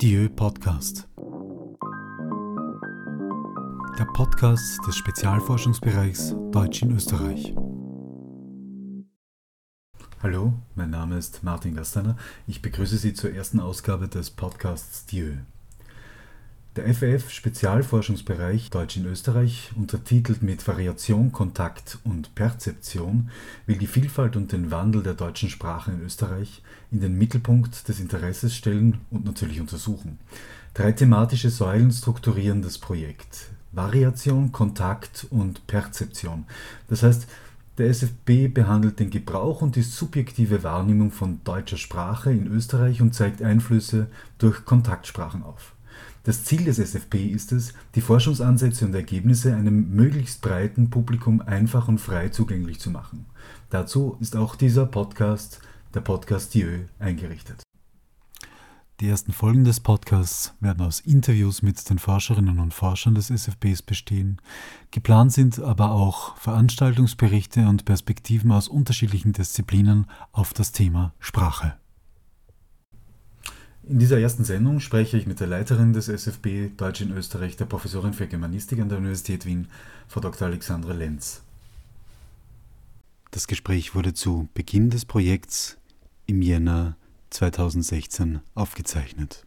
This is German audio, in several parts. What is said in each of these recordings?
Dieu Podcast. Der Podcast des Spezialforschungsbereichs Deutsch in Österreich. Hallo, mein Name ist Martin Gasteiner. Ich begrüße Sie zur ersten Ausgabe des Podcasts Dieu. Der FF Spezialforschungsbereich Deutsch in Österreich, untertitelt mit Variation, Kontakt und Perzeption, will die Vielfalt und den Wandel der deutschen Sprache in Österreich in den Mittelpunkt des Interesses stellen und natürlich untersuchen. Drei thematische Säulen strukturieren das Projekt. Variation, Kontakt und Perzeption. Das heißt, der SFB behandelt den Gebrauch und die subjektive Wahrnehmung von deutscher Sprache in Österreich und zeigt Einflüsse durch Kontaktsprachen auf. Das Ziel des SFP ist es, die Forschungsansätze und Ergebnisse einem möglichst breiten Publikum einfach und frei zugänglich zu machen. Dazu ist auch dieser Podcast, der Podcast Dieu, eingerichtet. Die ersten Folgen des Podcasts werden aus Interviews mit den Forscherinnen und Forschern des SFBs bestehen. Geplant sind aber auch Veranstaltungsberichte und Perspektiven aus unterschiedlichen Disziplinen auf das Thema Sprache. In dieser ersten Sendung spreche ich mit der Leiterin des SFB Deutsch in Österreich, der Professorin für Germanistik an der Universität Wien, Frau Dr. Alexandra Lenz. Das Gespräch wurde zu Beginn des Projekts im Jänner 2016 aufgezeichnet.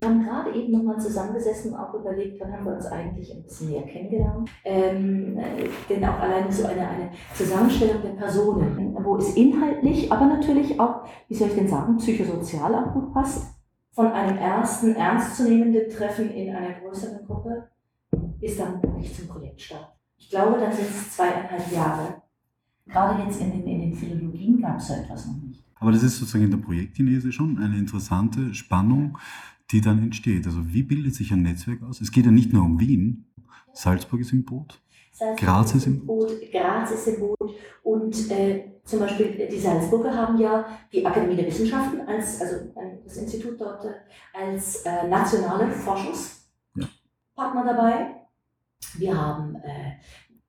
Wir haben gerade eben nochmal zusammengesessen und auch überlegt, wann haben wir uns eigentlich ein bisschen näher kennengelernt. Ähm, denn auch alleine so eine, eine Zusammenstellung der Personen, wo es inhaltlich, aber natürlich auch, wie soll ich denn sagen, psychosozial auch gut passt. Von einem ersten ernstzunehmenden Treffen in einer größeren Gruppe ist dann wirklich zum Projektstart. Ich glaube, dann sind es zweieinhalb Jahre. Gerade jetzt in den, in den Philologien gab es so etwas noch nicht. Aber das ist sozusagen in der Projektgenese schon eine interessante Spannung, die dann entsteht. Also wie bildet sich ein Netzwerk aus? Es geht ja nicht nur um Wien. Salzburg ist im Boot. Salzburg Graz ist im Boot. Graz ist im Boot. Und äh, zum Beispiel die Salzburger haben ja die Akademie der Wissenschaften, als, also das Institut dort äh, als äh, nationale Forschungspartner ja. dabei. Wir haben äh,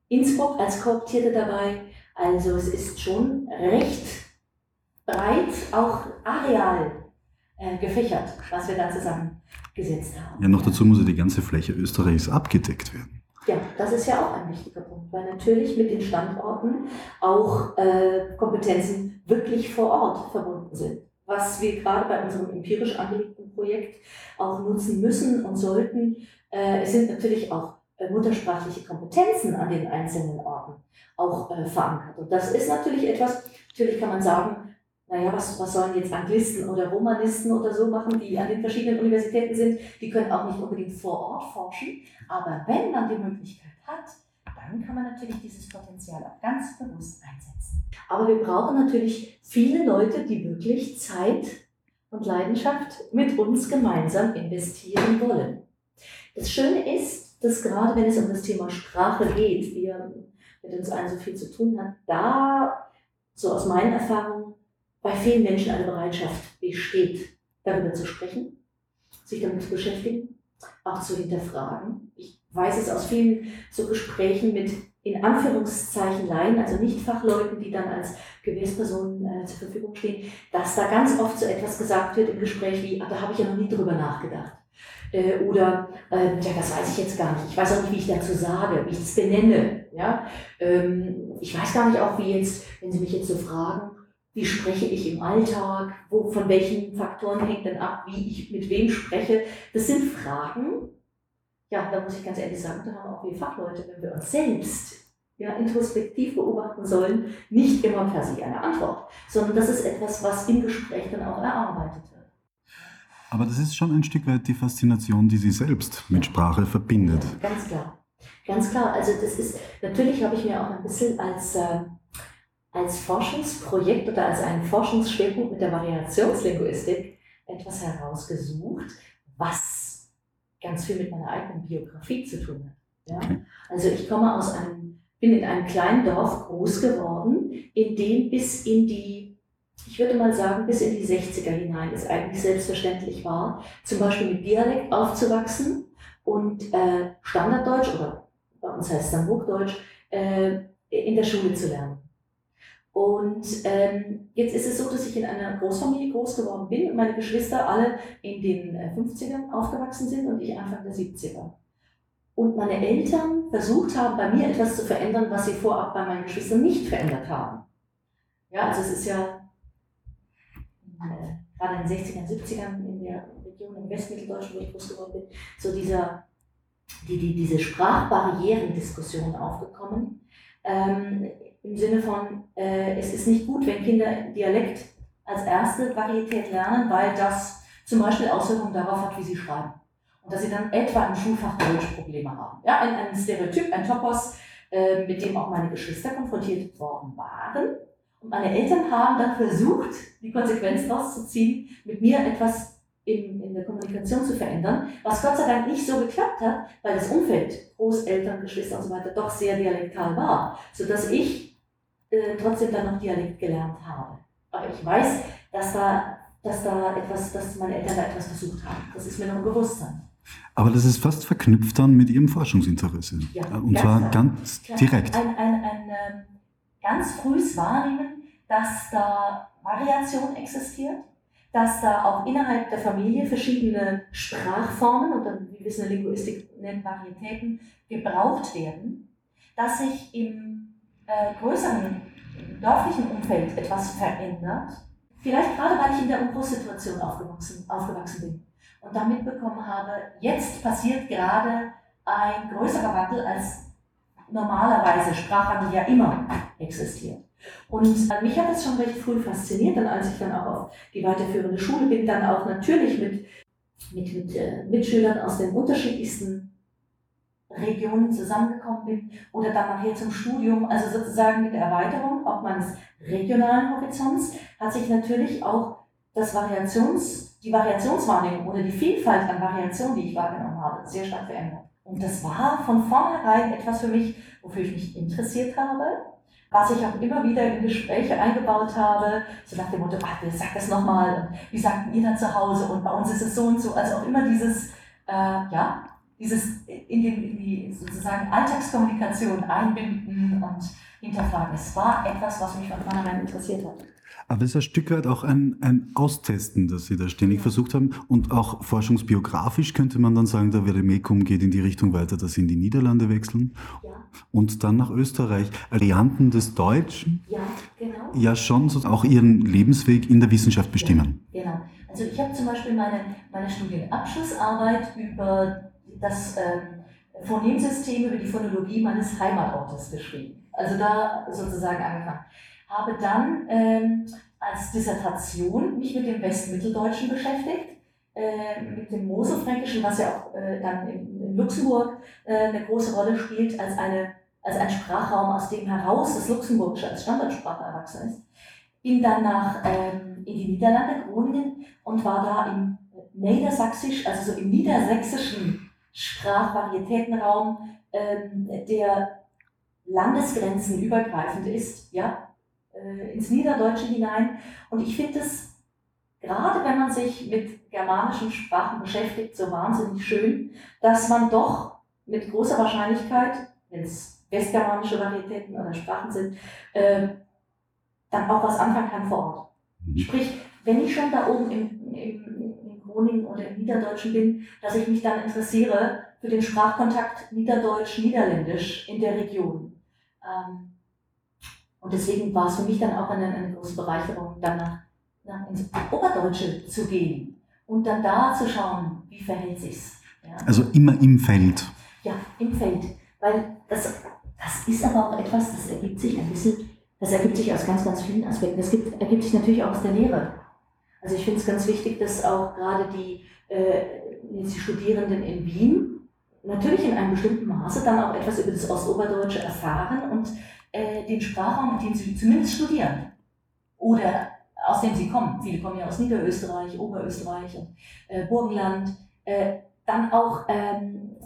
Innsbruck als Kooptierte dabei. Also es ist schon recht breit, auch areal äh, gefächert, was wir da zusammengesetzt haben. Ja, noch dazu muss ja die ganze Fläche Österreichs abgedeckt werden. Ja, das ist ja auch ein wichtiger Punkt, weil natürlich mit den Standorten auch äh, Kompetenzen wirklich vor Ort verbunden sind. Was wir gerade bei unserem empirisch angelegten Projekt auch nutzen müssen und sollten, äh, es sind natürlich auch äh, muttersprachliche Kompetenzen an den einzelnen Orten auch äh, verankert. Und das ist natürlich etwas, natürlich kann man sagen, naja, was, was sollen jetzt Anglisten oder Romanisten oder so machen, die an den verschiedenen Universitäten sind, die können auch nicht unbedingt vor Ort forschen. Aber wenn man die Möglichkeit hat, dann kann man natürlich dieses Potenzial auch ganz bewusst einsetzen. Aber wir brauchen natürlich viele Leute, die wirklich Zeit und Leidenschaft mit uns gemeinsam investieren wollen. Das Schöne ist, dass gerade wenn es um das Thema Sprache geht, wir mit uns allen so viel zu tun haben, da, so aus meinen Erfahrungen, bei vielen Menschen eine Bereitschaft besteht, darüber zu sprechen, sich damit zu beschäftigen, auch zu hinterfragen. Ich weiß es aus vielen so Gesprächen mit in Anführungszeichen Laien, also nicht Fachleuten, die dann als Gewährspersonen äh, zur Verfügung stehen, dass da ganz oft so etwas gesagt wird im Gespräch wie, ah, da habe ich ja noch nie drüber nachgedacht. Äh, oder, äh, ja, das weiß ich jetzt gar nicht. Ich weiß auch nicht, wie ich dazu sage, wie ich es benenne. Ja? Ähm, ich weiß gar nicht auch, wie jetzt, wenn Sie mich jetzt so fragen, wie spreche ich im Alltag, wo, von welchen Faktoren hängt denn ab, wie ich mit wem spreche. Das sind Fragen, ja, da muss ich ganz ehrlich sagen, da haben auch wir Fachleute, wenn wir uns selbst ja, introspektiv beobachten sollen, nicht immer per se eine Antwort, sondern das ist etwas, was im Gespräch dann auch erarbeitet wird. Aber das ist schon ein Stück weit die Faszination, die Sie selbst mit Sprache verbindet. Ganz klar. Ganz klar. Also das ist, natürlich habe ich mir auch ein bisschen als äh, als Forschungsprojekt oder als einen Forschungsschwerpunkt mit der Variationslinguistik etwas herausgesucht, was ganz viel mit meiner eigenen Biografie zu tun hat. Ja? Also ich komme aus einem, bin in einem kleinen Dorf groß geworden, in dem bis in die, ich würde mal sagen, bis in die 60er hinein es eigentlich selbstverständlich war, zum Beispiel mit Dialekt aufzuwachsen und äh, Standarddeutsch oder bei uns heißt es dann Hochdeutsch, äh, in der Schule zu lernen. Und ähm, jetzt ist es so, dass ich in einer Großfamilie groß geworden bin und meine Geschwister alle in den 50ern äh, aufgewachsen sind und ich Anfang der 70er. Und meine Eltern versucht haben, bei mir etwas zu verändern, was sie vorab bei meinen Geschwistern nicht verändert haben. Ja, also es ist ja äh, gerade in den 60ern, 70ern in der Region im Westmitteldeutschen, wo ich groß geworden bin, so dieser, die, die, diese Sprachbarrierendiskussion aufgekommen. Ähm, Im Sinne von, äh, es ist nicht gut, wenn Kinder Dialekt als erste Varietät lernen, weil das zum Beispiel Auswirkungen darauf hat, wie sie schreiben. Und dass sie dann etwa im Schulfach Deutsch Probleme haben. Ja, ein, ein Stereotyp, ein Topos, äh, mit dem auch meine Geschwister konfrontiert worden waren und meine Eltern haben dann versucht, die Konsequenz daraus zu ziehen, mit mir etwas in, in der Kommunikation zu verändern, was Gott sei Dank nicht so geklappt hat, weil das Umfeld, Großeltern, Geschwister und so weiter, doch sehr dialektal war, sodass ich äh, trotzdem dann noch Dialekt gelernt habe. Aber ich weiß, dass da, dass da etwas, dass meine Eltern da etwas versucht haben. Das ist mir noch bewusst. Aber das ist fast verknüpft dann mit Ihrem Forschungsinteresse. Ja, und zwar klar. ganz direkt. Ein, ein, ein, ähm, ganz frühes Wahrnehmen, dass da Variation existiert, dass da auch innerhalb der Familie verschiedene Sprachformen oder wie wir es in der Linguistik nennen, Varietäten gebraucht werden, dass sich im äh, größeren dörflichen Umfeld etwas verändert. Vielleicht gerade, weil ich in der Umbruchssituation aufgewachsen, aufgewachsen bin und da mitbekommen habe, jetzt passiert gerade ein größerer Wandel als normalerweise Sprachwandel ja immer existiert. Und äh, mich hat das schon recht früh fasziniert, dann als ich dann auch auf die weiterführende Schule bin, dann auch natürlich mit, mit, mit äh, Mitschülern aus den unterschiedlichsten Regionen zusammengekommen bin oder dann nachher zum Studium, also sozusagen mit der Erweiterung auch meines regionalen Horizonts, hat sich natürlich auch das Variations, die Variationswahrnehmung oder die Vielfalt an Variationen, die ich wahrgenommen habe, sehr stark verändert. Und das war von vornherein etwas für mich, wofür ich mich interessiert habe, was ich auch immer wieder in Gespräche eingebaut habe, so nach dem Motto, ach, sag das nochmal, wie sagt ihr da zu Hause und bei uns ist es so und so. Also auch immer dieses, äh, ja, dieses in, den, in die sozusagen Alltagskommunikation einbinden und hinterfragen. Es war etwas, was mich von vornherein interessiert hat. Aber es ist ein Stück weit auch ein, ein Austesten, das Sie da ständig ja. versucht haben. Und auch forschungsbiografisch könnte man dann sagen, der Veremecum geht in die Richtung weiter, dass Sie in die Niederlande wechseln. Ja. Und dann nach Österreich. Varianten des Deutschen. Ja, genau. Ja, schon so auch Ihren Lebensweg in der Wissenschaft bestimmen. Ja, genau. Also ich habe zum Beispiel meine, meine Studienabschlussarbeit über das ähm, Phonемsystem, über die Phonologie meines Heimatortes geschrieben. Also da sozusagen angefangen habe dann ähm, als Dissertation mich mit dem Westmitteldeutschen beschäftigt, äh, mit dem Moselfränkischen, was ja auch äh, dann in, in Luxemburg äh, eine große Rolle spielt, als, eine, als ein Sprachraum, aus dem heraus das Luxemburgische als Standardsprache erwachsen ist. Bin dann nach, ähm, in die Niederlande, Groningen, und war da im Niedersächsisch, also so im niedersächsischen Sprachvarietätenraum, ähm, der Landesgrenzen übergreifend ist, ja, äh, ins Niederdeutsche hinein. Und ich finde es, gerade wenn man sich mit germanischen Sprachen beschäftigt, so wahnsinnig schön, dass man doch mit großer Wahrscheinlichkeit, wenn es westgermanische Varietäten oder Sprachen sind, äh, dann auch was anfangen kann vor Ort. Mhm. Sprich, wenn ich schon da oben im, im, in Groningen oder im Niederdeutschen bin, dass ich mich dann interessiere für den Sprachkontakt Niederdeutsch-Niederländisch in der Region. Ähm, und deswegen war es für mich dann auch eine, eine große Bereicherung, dann nach, nach ins Oberdeutsche zu gehen und dann da zu schauen, wie verhält sich's. Ja. Also immer im Feld. Ja, im Feld. Weil das, das ist aber auch etwas, das ergibt sich ein bisschen, das ergibt sich aus ganz, ganz vielen Aspekten. Das gibt, ergibt sich natürlich auch aus der Lehre. Also ich finde es ganz wichtig, dass auch gerade die, äh, die Studierenden in Wien natürlich in einem bestimmten Maße dann auch etwas über das Ostoberdeutsche erfahren und äh, den Sprachraum, dem sie zumindest studieren oder aus dem sie kommen. Viele kommen ja aus Niederösterreich, Oberösterreich und äh, Burgenland. Äh, dann auch ähm,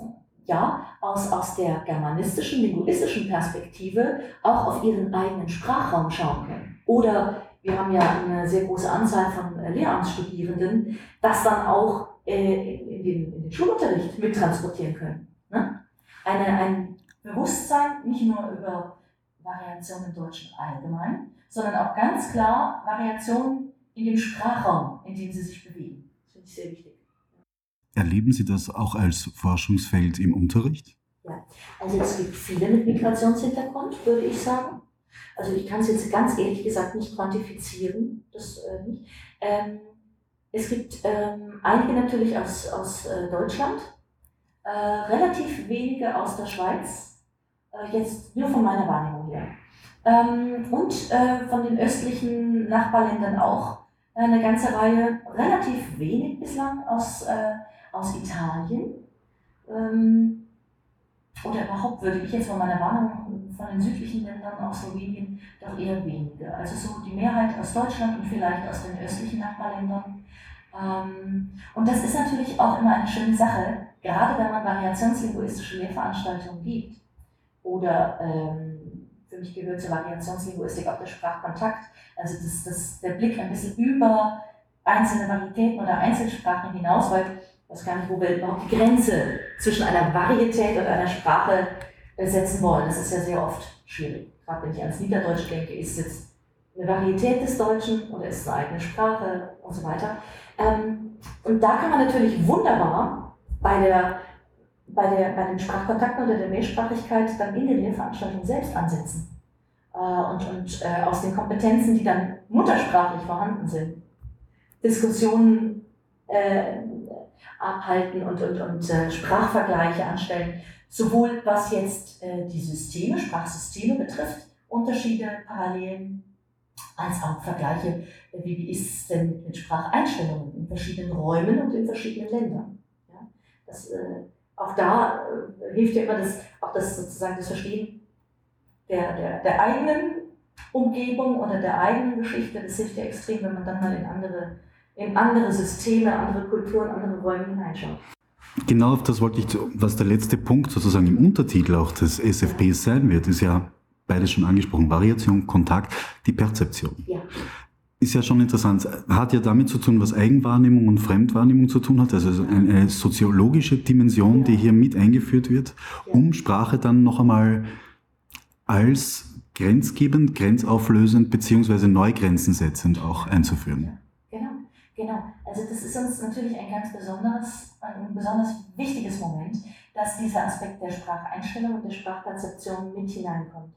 ja, aus, aus der germanistischen, linguistischen Perspektive auch auf ihren eigenen Sprachraum schauen können. Oder wir haben ja eine sehr große Anzahl von äh, Lehramtsstudierenden, das dann auch äh, in, den, in den Schulunterricht mittransportieren können. Ne? Eine, ein Bewusstsein nicht nur über Variation im Deutschen allgemein, sondern auch ganz klar Variationen in dem Sprachraum, in dem sie sich bewegen. Das finde ich sehr wichtig. Erleben Sie das auch als Forschungsfeld im Unterricht? Ja, also es gibt viele mit Migrationshintergrund, würde ich sagen. Also ich kann es jetzt ganz ehrlich gesagt nicht quantifizieren, das äh, nicht. Ähm, es gibt ähm, einige natürlich aus, aus äh, Deutschland, äh, relativ wenige aus der Schweiz, äh, jetzt nur von meiner Wahrnehmung. Ähm, und äh, von den östlichen Nachbarländern auch eine ganze Reihe, relativ wenig bislang aus, äh, aus Italien. Ähm, oder überhaupt würde ich jetzt von meiner Wahrnehmung von den südlichen Ländern aus Slowenien doch eher weniger. Also so die Mehrheit aus Deutschland und vielleicht aus den östlichen Nachbarländern. Ähm, und das ist natürlich auch immer eine schöne Sache, gerade wenn man variationslinguistische Lehrveranstaltungen gibt. Oder ähm, für mich gehört zur Variationslinguistik auch der Sprachkontakt, also das, das, der Blick ein bisschen über einzelne Varietäten oder Einzelsprachen hinaus, weil ich weiß gar nicht, wo wir überhaupt die Grenze zwischen einer Varietät und einer Sprache setzen wollen. Das ist ja sehr oft schwierig. Gerade wenn ich ans Niederdeutsch denke, ist es eine Varietät des Deutschen oder ist es eine eigene Sprache und so weiter. Ähm, und da kann man natürlich wunderbar bei, der, bei, der, bei den Sprachkontakten oder der Mehrsprachigkeit dann in den Lehrveranstaltungen selbst ansetzen. Äh, und und äh, aus den Kompetenzen, die dann muttersprachlich vorhanden sind, Diskussionen äh, abhalten und, und, und äh, Sprachvergleiche anstellen, sowohl was jetzt äh, die Systeme, Sprachsysteme betrifft, Unterschiede, Parallelen, als auch Vergleiche, äh, wie, wie ist es denn mit Spracheinstellungen in verschiedenen Räumen und in verschiedenen Ländern. Ja, das, auch da äh, hilft ja immer das, auch das sozusagen das Verstehen der, der, der eigenen Umgebung oder der eigenen Geschichte. Das hilft ja extrem, wenn man dann mal in andere in andere Systeme, andere Kulturen, andere Räume hineinschaut. Genau auf das wollte ich, was der letzte Punkt sozusagen im Untertitel auch des SFPs sein wird, ist ja beides schon angesprochen, Variation, Kontakt, die Perzeption. Ja. Ist ja schon interessant, hat ja damit zu tun, was Eigenwahrnehmung und Fremdwahrnehmung zu tun hat, also eine soziologische Dimension, ja. die hier mit eingeführt wird, um Sprache dann noch einmal als grenzgebend, grenzauflösend beziehungsweise Neugrenzen setzend auch einzuführen. Genau, also das ist uns natürlich ein ganz besonderes, ein besonders wichtiges Moment, dass dieser Aspekt der Spracheinstellung und der Sprachperzeption mit hineinkommt.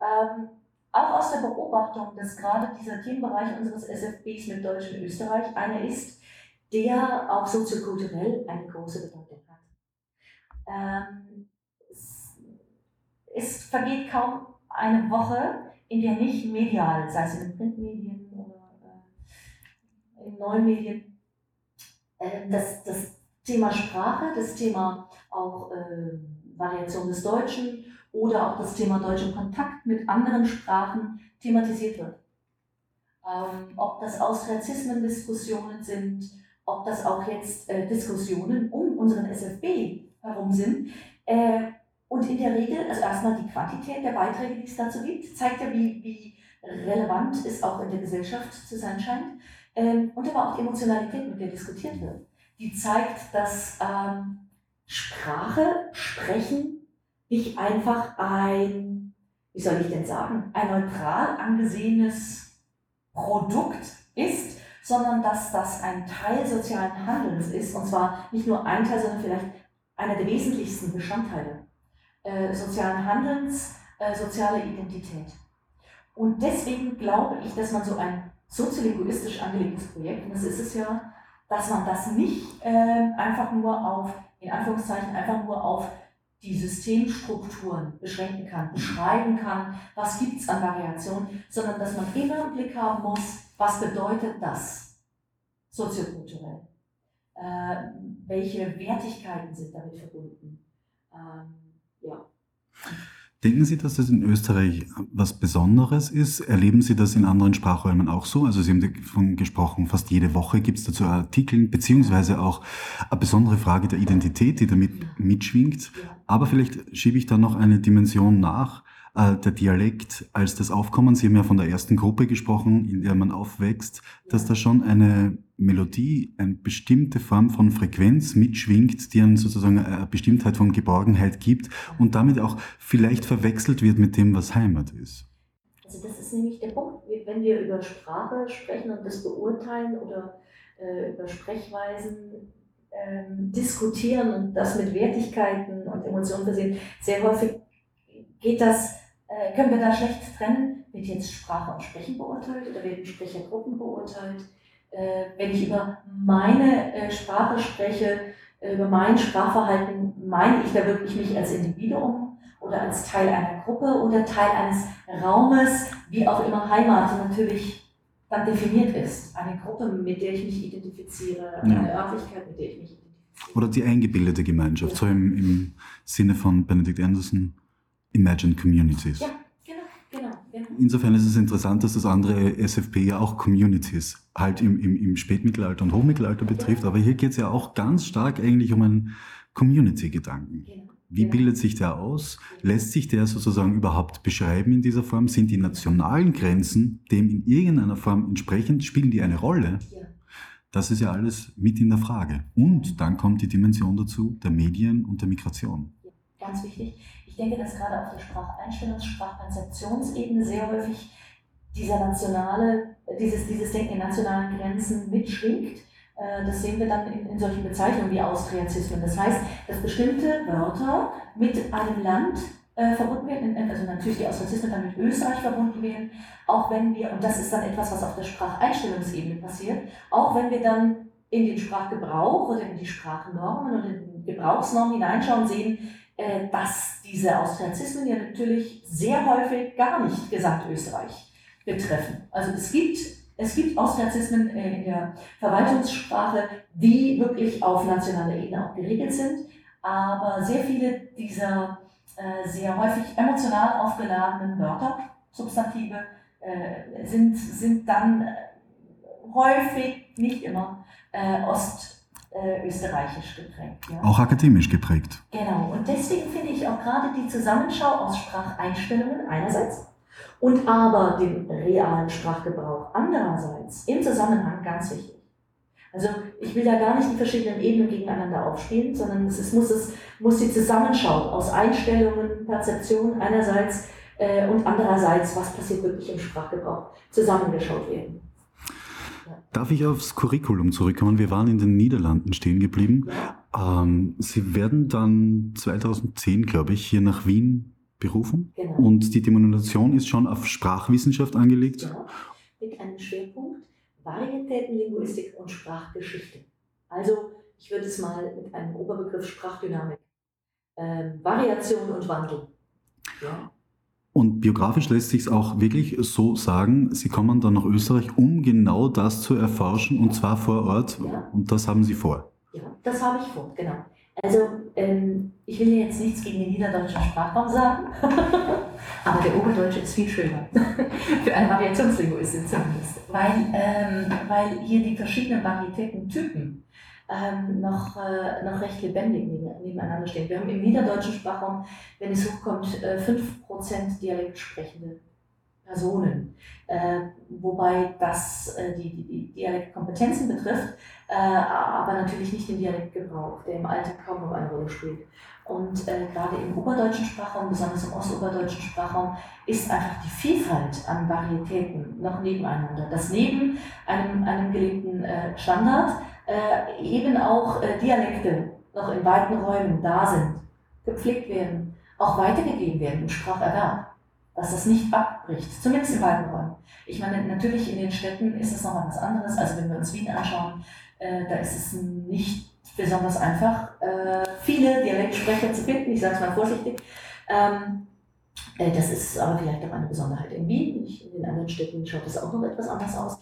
Ähm, auch aus der Beobachtung, dass gerade dieser Themenbereich unseres SFBs mit Deutsch und Österreich einer ist, der auch soziokulturell eine große Bedeutung hat. Ähm, es, es vergeht kaum eine Woche, in der nicht medial, sei es in den Printmedien, in neuen Medien. Äh, das, das Thema Sprache, das Thema auch äh, Variation des Deutschen oder auch das Thema deutscher Kontakt mit anderen Sprachen thematisiert wird. Ähm, ob das Austriazismen-Diskussionen sind, ob das auch jetzt äh, Diskussionen um unseren SFB herum sind. Äh, und in der Regel, also erstmal die Quantität der Beiträge, die es dazu gibt, zeigt ja, wie, wie relevant es auch in der Gesellschaft zu sein scheint. Ähm, und aber auch die Emotionalität, mit der diskutiert wird. Die zeigt, dass ähm, Sprache, Sprechen nicht einfach ein, wie soll ich denn sagen, ein neutral angesehenes Produkt ist, sondern dass das ein Teil sozialen Handelns ist. Und zwar nicht nur ein Teil, sondern vielleicht einer der wesentlichsten Bestandteile äh, sozialen Handelns, äh, soziale Identität. Und deswegen glaube ich, dass man so ein soziolinguistisch angelegtes Projekt, und das ist es ja, dass man das nicht äh, einfach nur auf, in Anführungszeichen, einfach nur auf die Systemstrukturen beschränken kann, beschreiben kann, was gibt es an Variationen, sondern dass man immer im Blick haben muss, was bedeutet das soziokulturell? Äh, welche Wertigkeiten sind damit verbunden? Ähm, ja. Denken Sie, dass das in Österreich was Besonderes ist? Erleben Sie das in anderen Sprachräumen auch so? Also Sie haben davon gesprochen, fast jede Woche gibt es dazu Artikel, beziehungsweise auch eine besondere Frage der Identität, die damit mitschwingt. Aber vielleicht schiebe ich da noch eine Dimension nach äh, der Dialekt als das Aufkommen. Sie haben ja von der ersten Gruppe gesprochen, in der man aufwächst, dass da schon eine Melodie, eine bestimmte Form von Frequenz mitschwingt, die einen sozusagen eine Bestimmtheit von Geborgenheit gibt und damit auch vielleicht verwechselt wird mit dem, was Heimat ist. Also das ist nämlich der Punkt. wenn wir über Sprache sprechen und das beurteilen oder äh, über Sprechweisen ähm, diskutieren und das mit Wertigkeiten und Emotionen versehen, sehr häufig geht das, äh, können wir da schlecht trennen, wird jetzt Sprache und Sprechen beurteilt oder werden Sprechergruppen beurteilt. Äh, wenn ich über meine äh, Sprache spreche, äh, über mein Sprachverhalten, meine ich da wirklich mich als Individuum oder als Teil einer Gruppe oder Teil eines Raumes, wie auch immer Heimat natürlich dann definiert ist. Eine Gruppe, mit der ich mich identifiziere, eine ja. Örtlichkeit, mit der ich mich identifiziere. Oder die eingebildete Gemeinschaft, ja. so im, im Sinne von Benedict Anderson, Imagined Communities. Ja, genau, genau, genau. Insofern ist es interessant, dass das andere SFP ja auch Communities halt im, im, im Spätmittelalter und Hochmittelalter betrifft, ja. aber hier geht es ja auch ganz stark eigentlich um einen Community-Gedanken. Genau. Wie bildet sich der aus? Lässt sich der sozusagen überhaupt beschreiben in dieser Form? Sind die nationalen Grenzen dem in irgendeiner Form entsprechend? Spielen die eine Rolle? Das ist ja alles mit in der Frage. Und dann kommt die Dimension dazu der Medien und der Migration. Ganz wichtig. Ich denke, dass gerade auf der Spracheinstellungs-, Sprachkonzeptionsebene sehr häufig dieser nationale, dieses, dieses Denken in nationalen Grenzen mitschwingt äh, das sehen wir dann in, in solchen Bezeichnungen wie Austriazismen. Das heißt, dass bestimmte Wörter mit einem Land äh, verbunden werden, also natürlich die Austriazismen dann mit Österreich verbunden werden, auch wenn wir, und das ist dann etwas, was auf der Spracheinstellungsebene passiert, auch wenn wir dann in den Sprachgebrauch oder in die Sprachnormen oder in die Gebrauchsnormen hineinschauen, sehen, äh, dass diese Austriazismen ja natürlich sehr häufig gar nicht Gesamtösterreich betreffen. Also es gibt es gibt Austriazismen in der Verwaltungssprache, die wirklich auf nationaler Ebene auch geregelt sind, aber sehr viele dieser äh, sehr häufig emotional aufgeladenen Wörter, Substantive, äh, sind, sind dann häufig, nicht immer, äh, ostösterreichisch geprägt. Ja? Auch akademisch geprägt. Genau, und deswegen finde ich auch gerade die Zusammenschau aus Spracheinstellungen einerseits und aber den realen Sprachgebrauch andererseits im Zusammenhang ganz wichtig. Also ich will da gar nicht die verschiedenen Ebenen gegeneinander aufspielen, sondern es ist, muss, es, muss die Zusammenschau aus Einstellungen, Perzeption einerseits äh, und andererseits, was passiert wirklich im Sprachgebrauch, zusammengeschaut werden. Darf ich aufs Curriculum zurückkommen? Wir waren in den Niederlanden stehen geblieben. Ähm, Sie werden dann 2010, glaube ich, hier nach Wien berufen. Genau. Und die Denomination ist schon auf Sprachwissenschaft angelegt. Genau. Mit einem Schwerpunkt Varietätenlinguistik und Sprachgeschichte. Also, ich würde es mal mit einem Oberbegriff Sprachdynamik, äh, Variation und Wandel. Ja. Und biografisch lässt sich es auch wirklich so sagen, Sie kommen dann nach Österreich, um genau das zu erforschen, und zwar vor Ort. Ja. Und das haben Sie vor. Ja, das habe ich vor, genau. Also, ähm, ich will jetzt nichts gegen den niederdeutschen Sprachraum sagen, aber der Oberdeutsche ist viel schöner. Für einen Variationslinguistin zumindest. Weil, ähm, weil hier die verschiedenen Varietäten-Typen ähm, noch, äh, noch recht lebendig nebeneinander stehen. Wir haben im niederdeutschen Sprachraum, wenn es hochkommt, äh, 5% Dialekt sprechende Personen. Äh, wobei das äh, die, die, Dialektkompetenzen betrifft, äh, aber natürlich nicht den Dialektgebrauch, der im Alltag kaum noch eine Rolle spielt. Und äh, gerade im oberdeutschen Sprachraum, besonders im ostoberdeutschen Sprachraum, ist einfach die Vielfalt an Varietäten noch nebeneinander. Dass neben einem, einem gelebten äh, Standard äh, eben auch Dialekte noch in weiten Räumen da sind, gepflegt werden, auch weitergegeben werden im Spracherwerb dass das nicht abbricht, zumindest in beiden Räumen. Ich meine, natürlich in den Städten ist es nochmal was anderes. Also wenn wir uns Wien anschauen, äh, da ist es nicht besonders einfach, äh, viele Dialektsprecher zu finden, ich sage es mal vorsichtig. Ähm, äh, das ist aber vielleicht auch eine Besonderheit in Wien. In den anderen Städten schaut es auch noch etwas anders aus.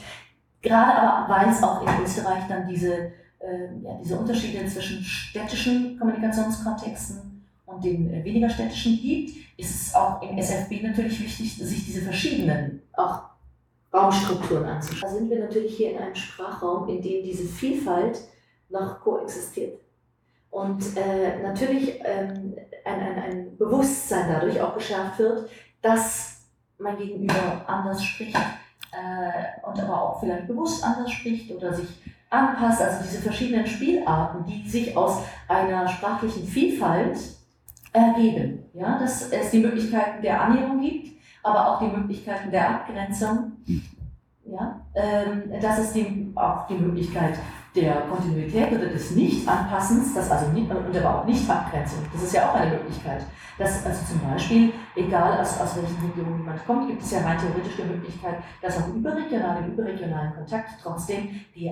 Gerade aber, weil es auch in Österreich dann diese, äh, ja, diese Unterschiede zwischen städtischen Kommunikationskontexten und den äh, weniger städtischen gibt, ist es auch im SFB natürlich wichtig, sich diese verschiedenen auch Raumstrukturen anzuschauen. Da sind wir natürlich hier in einem Sprachraum, in dem diese Vielfalt noch koexistiert. Und äh, natürlich ähm, ein, ein, ein Bewusstsein dadurch auch geschärft wird, dass mein Gegenüber anders spricht äh, und aber auch vielleicht bewusst anders spricht oder sich anpasst. Also diese verschiedenen Spielarten, die sich aus einer sprachlichen Vielfalt ergeben. Ja, dass es die Möglichkeiten der Annäherung gibt, aber auch die Möglichkeiten der Abgrenzung ähm, dass es die, auch die Möglichkeit der Kontinuität oder des Nicht-Anpassens, das also nicht, und aber auch Nicht-Abgrenzung, das ist ja auch eine Möglichkeit. Dass also zum Beispiel, egal aus, aus welchen Regionen jemand kommt, gibt es ja rein theoretisch die Möglichkeit, dass auch überregional, im überregionalen Kontakt trotzdem die,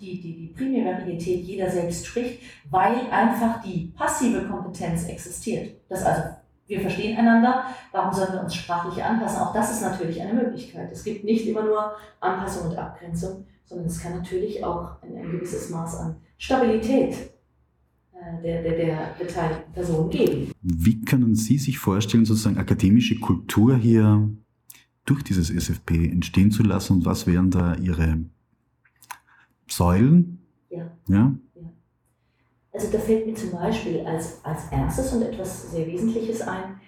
die, die, die Primärarität jeder selbst spricht, weil einfach die passive Kompetenz existiert. Das also wir verstehen einander, warum sollen wir uns sprachlich anpassen? Auch das ist natürlich eine Möglichkeit. Es gibt nicht immer nur Anpassung und Abgrenzung, sondern es kann natürlich auch ein, ein gewisses Maß an Stabilität äh, der, der, der beteiligten Personen geben. Wie können Sie sich vorstellen, sozusagen akademische Kultur hier durch dieses SFP entstehen zu lassen und was wären da Ihre Säulen? Ja. ja? Also da fällt mir zum Beispiel als, als erstes und etwas sehr Wesentliches ein,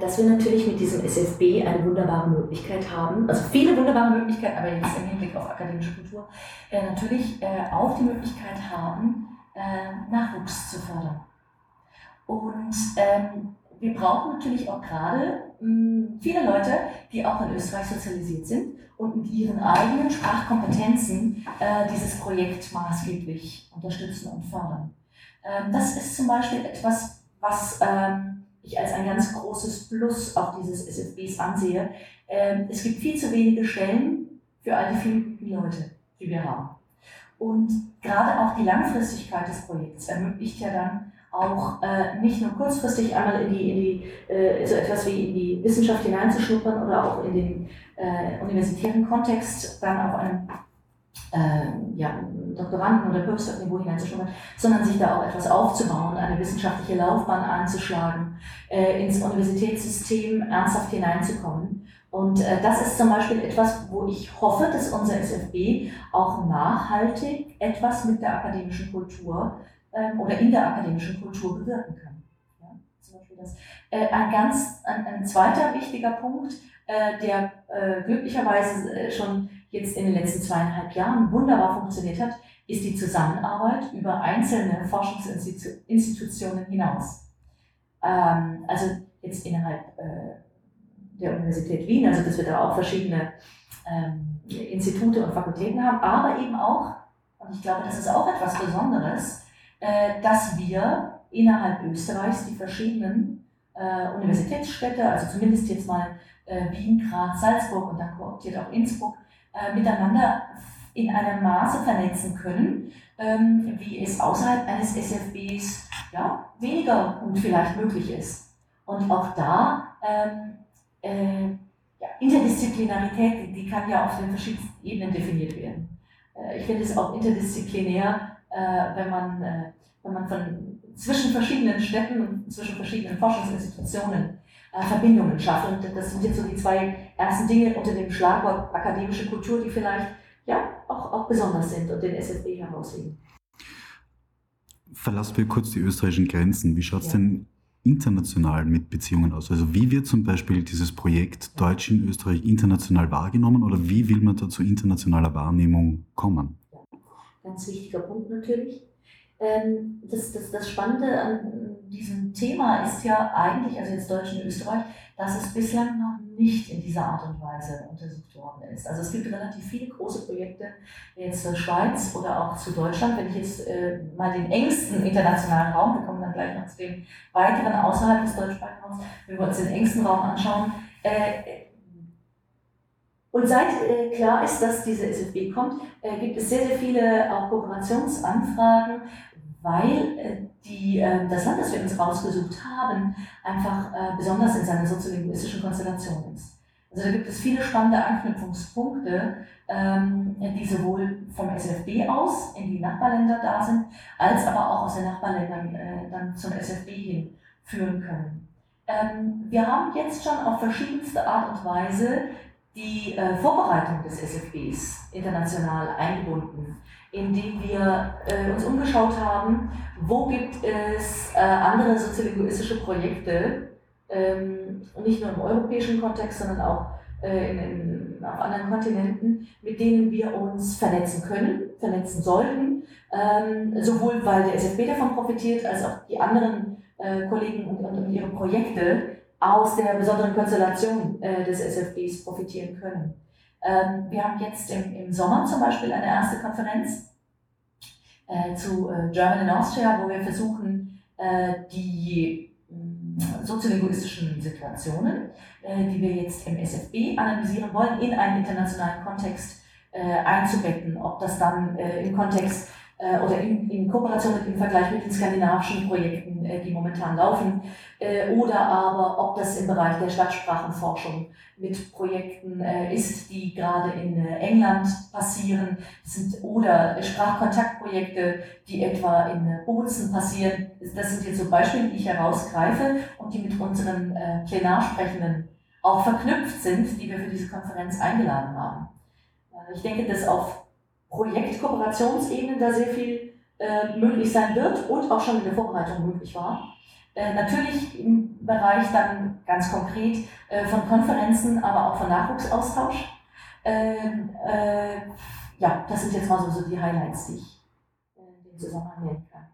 dass wir natürlich mit diesem SFB eine wunderbare Möglichkeit haben, also viele wunderbare Möglichkeiten, aber jetzt im Hinblick auf akademische Kultur, äh, natürlich äh, auch die Möglichkeit haben, Nachwuchs zu fördern. Und ähm, wir brauchen natürlich auch gerade viele Leute, die auch in Österreich sozialisiert sind und mit ihren eigenen Sprachkompetenzen dieses Projekt maßgeblich unterstützen und fördern. Ähm, das ist zum Beispiel etwas, was ähm, ich als ein ganz großes Plus auch dieses SFBs ansehe. Ähm, es gibt viel zu wenige Stellen für all die vielen Leute, die wir haben. Und gerade auch die Langfristigkeit des Projekts ermöglicht ja dann auch äh, nicht nur kurzfristig einmal in die, in die äh, so etwas wie in die Wissenschaft hineinzuschnuppern oder auch in den äh, universitären Kontext dann auf einem äh, ja, Doktoranden- oder Postdoc-Niveau hineinzuschnuppern, sondern sich da auch etwas aufzubauen, eine wissenschaftliche Laufbahn einzuschlagen, äh, ins Universitätssystem ernsthaft hineinzukommen. Und äh, das ist zum Beispiel etwas, wo ich hoffe, dass unser SFB auch nachhaltig etwas mit der akademischen Kultur ähm, oder in der akademischen Kultur bewirken kann. Ja, zum Beispiel das. Äh, ein ganz, ein, ein, zweiter wichtiger Punkt, äh, der äh, glücklicherweise schon jetzt in den letzten zweieinhalb Jahren wunderbar funktioniert hat, ist die Zusammenarbeit über einzelne Forschungsinstitutionen hinaus. Ähm, also jetzt innerhalb äh, der Universität Wien, also dass wir da auch verschiedene ähm, Institute und Fakultäten haben, aber eben auch, und ich glaube, das ist auch etwas Besonderes, äh, dass wir innerhalb Österreichs die verschiedenen äh, Universitätsstädte, also zumindest jetzt mal äh, Wien, Graz, Salzburg und dann kooptiert auch Innsbruck, äh, miteinander in einem Maße vernetzen können, ähm, wie es außerhalb eines SFBs ja, weniger gut vielleicht möglich ist. Und auch da ähm, äh, ja, Interdisziplinarität, die, kann ja auf den verschiedensten Ebenen definiert werden. Äh, ich finde es auch interdisziplinär, äh, wenn, man, äh, wenn man von zwischen verschiedenen Städten und zwischen verschiedenen Forschungsinstitutionen Verbindungen schafft. Und das sind jetzt so die zwei ersten Dinge unter dem Schlagwort akademische Kultur, die vielleicht ja auch, auch besonders sind und den SFB herausheben. Verlassen wir kurz die österreichischen Grenzen. Wie schaut es ja. denn international mit Beziehungen aus? Also wie wird zum Beispiel dieses Projekt Deutsch in Österreich international wahrgenommen oder wie will man da zu internationaler Wahrnehmung kommen? Ja. Ganz wichtiger Punkt natürlich. Ähm, das, das, das Spannende an diesem Thema ist ja eigentlich, also jetzt Deutsch und Österreich, dass es bislang noch nicht in dieser Art und Weise untersucht worden ist. Also es gibt relativ viele große Projekte jetzt zur Schweiz oder auch zu Deutschland. Wenn ich jetzt äh, mal den engsten internationalen Raum, wir kommen dann gleich noch zu dem weiteren außerhalb des deutschsprachigen Raums, wenn wir uns den engsten Raum anschauen, äh, und seit äh, klar ist, dass diese SFB kommt, äh, gibt es sehr, sehr viele auch Kooperationsanfragen, weil äh, die, äh, das Land, das wir uns rausgesucht haben, einfach äh, besonders in seiner soziolinguistischen Konstellation ist. Also da gibt es viele spannende Anknüpfungspunkte, ähm, die sowohl vom SFB aus in die Nachbarländer da sind, als aber auch aus den Nachbarländern dann zum SFB hin führen können. Ähm, wir haben jetzt schon auf verschiedenste Art und Weise die Vorbereitung des SFBs international eingebunden indem wir äh, uns umgeschaut haben, wo gibt es äh, andere soziolinguistische Projekte, ähm, nicht nur im europäischen Kontext, sondern auch äh, in, in, auf anderen Kontinenten, mit denen wir uns vernetzen können, vernetzen sollten, ähm, sowohl weil der SFB davon profitiert, als auch die anderen äh, Kollegen und, und, ihre Projekte aus der besonderen Konstellation äh, des SFBs profitieren können. Ähm, wir haben jetzt im, im Sommer zum Beispiel eine erste Konferenz äh, zu äh, German in Austria, wo wir versuchen, äh, die mm, soziolinguistischen Situationen, äh, die wir jetzt im SFB analysieren wollen, in einen internationalen Kontext äh, einzubetten. Ob das dann äh, im Kontext äh, oder in, in Kooperation mit im Vergleich mit den skandinavischen Projekten, äh, die momentan laufen, äh, oder aber ob das im Bereich der Stadtsprachenforschung mit Projekten äh, ist, die gerade in äh, England passieren, sind, oder Sprachkontaktprojekte, die etwa in äh, Bozen passieren. Das sind jetzt so Beispiele, die ich herausgreife und die mit unseren Plenarsprechenden auch verknüpft sind, die wir für diese Konferenz eingeladen haben. Ich denke, dass auf Projektkooperationsebene da sehr viel äh, möglich sein wird und auch schon in der Vorbereitung möglich war. Äh, natürlich im Bereich dann ganz konkret äh, von Konferenzen, aber auch von Nachwuchsaustausch. Ähm, äh, ja, das sind jetzt mal so, die Highlights, die ich in dem Zusammenhang nennen kann.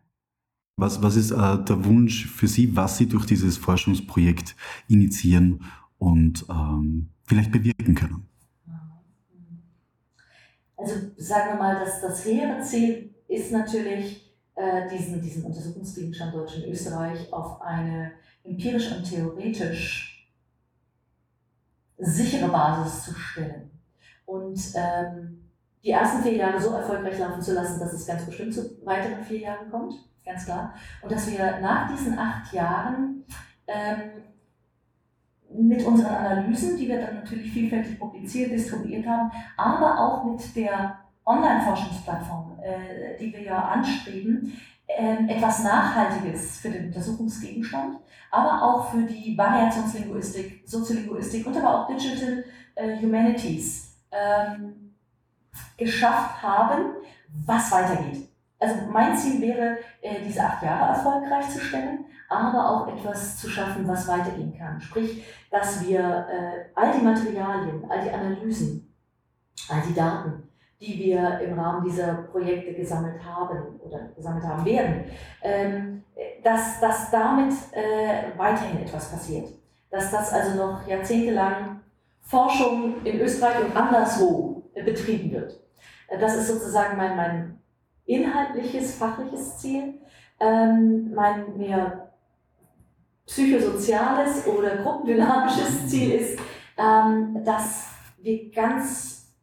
Was, was ist der Wunsch für Sie, was Sie durch dieses Forschungsprojekt initiieren und ähm, vielleicht bewirken können? Also sagen wir mal, dass das hehre Ziel ist natürlich, äh, diesen, diesen Untersuchungsgegenstand Deutsch in Österreich auf eine empirisch und theoretisch sichere Basis zu stellen. Und ähm, die ersten vier Jahre so erfolgreich laufen zu lassen, dass es ganz bestimmt zu weiteren vier Jahren kommt, ganz klar. Und dass wir nach diesen acht Jahren ähm, mit unseren Analysen, die wir dann natürlich vielfältig publiziert, distribuiert haben, aber auch mit der Online-Forschungsplattform, äh, die wir ja anstreben, äh, etwas Nachhaltiges für den Untersuchungsgegenstand, aber auch für die Variationslinguistik, Soziolinguistik und aber auch Digital äh, Humanities ähm, geschafft haben, was weitergeht. Also mein Ziel wäre, äh, diese acht Jahre erfolgreich zu stellen, aber auch etwas zu schaffen, was weitergehen kann. Sprich, dass wir äh, all die Materialien, all die Analysen, all die Daten, die wir im Rahmen dieser Projekte gesammelt haben oder gesammelt haben werden, ähm, dass, dass damit äh, weiterhin etwas passiert. Dass das also noch jahrzehntelang Forschung in Österreich und anderswo betrieben wird. Das ist sozusagen mein, mein inhaltliches, fachliches Ziel. Ähm, mein mehr psychosoziales oder gruppendynamisches Ziel ist, ähm, dass wir ganz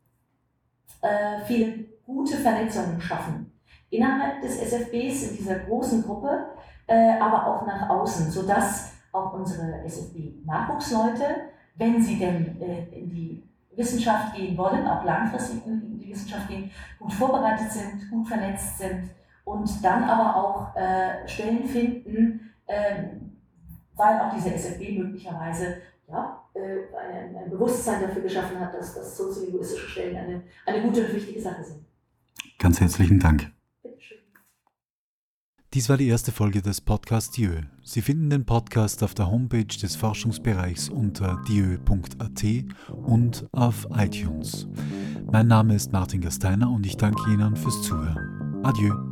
äh, viele gute Vernetzungen schaffen. Innerhalb des SFBs in dieser großen Gruppe, äh, aber auch nach außen, sodass auch unsere SFB-Nachwuchsleute, wenn sie denn äh, in die Wissenschaft gehen wollen, auch langfristig in die Wissenschaft gehen, gut vorbereitet sind, gut vernetzt sind und dann aber auch äh, Stellen finden, äh, weil auch diese SFB möglicherweise ja, äh, ein, ein, Bewusstsein dafür geschaffen hat, dass, dass soziolinguistische Stellen eine, eine gute und wichtige Sache sind. Ganz herzlichen Dank. Dies war die erste Folge des Podcasts Dieu. Sie finden den Podcast auf der Homepage des Forschungsbereichs unter dieu.at und auf iTunes. Mein Name ist Martin Gasteiner und ich danke Ihnen fürs Zuhören. Adieu.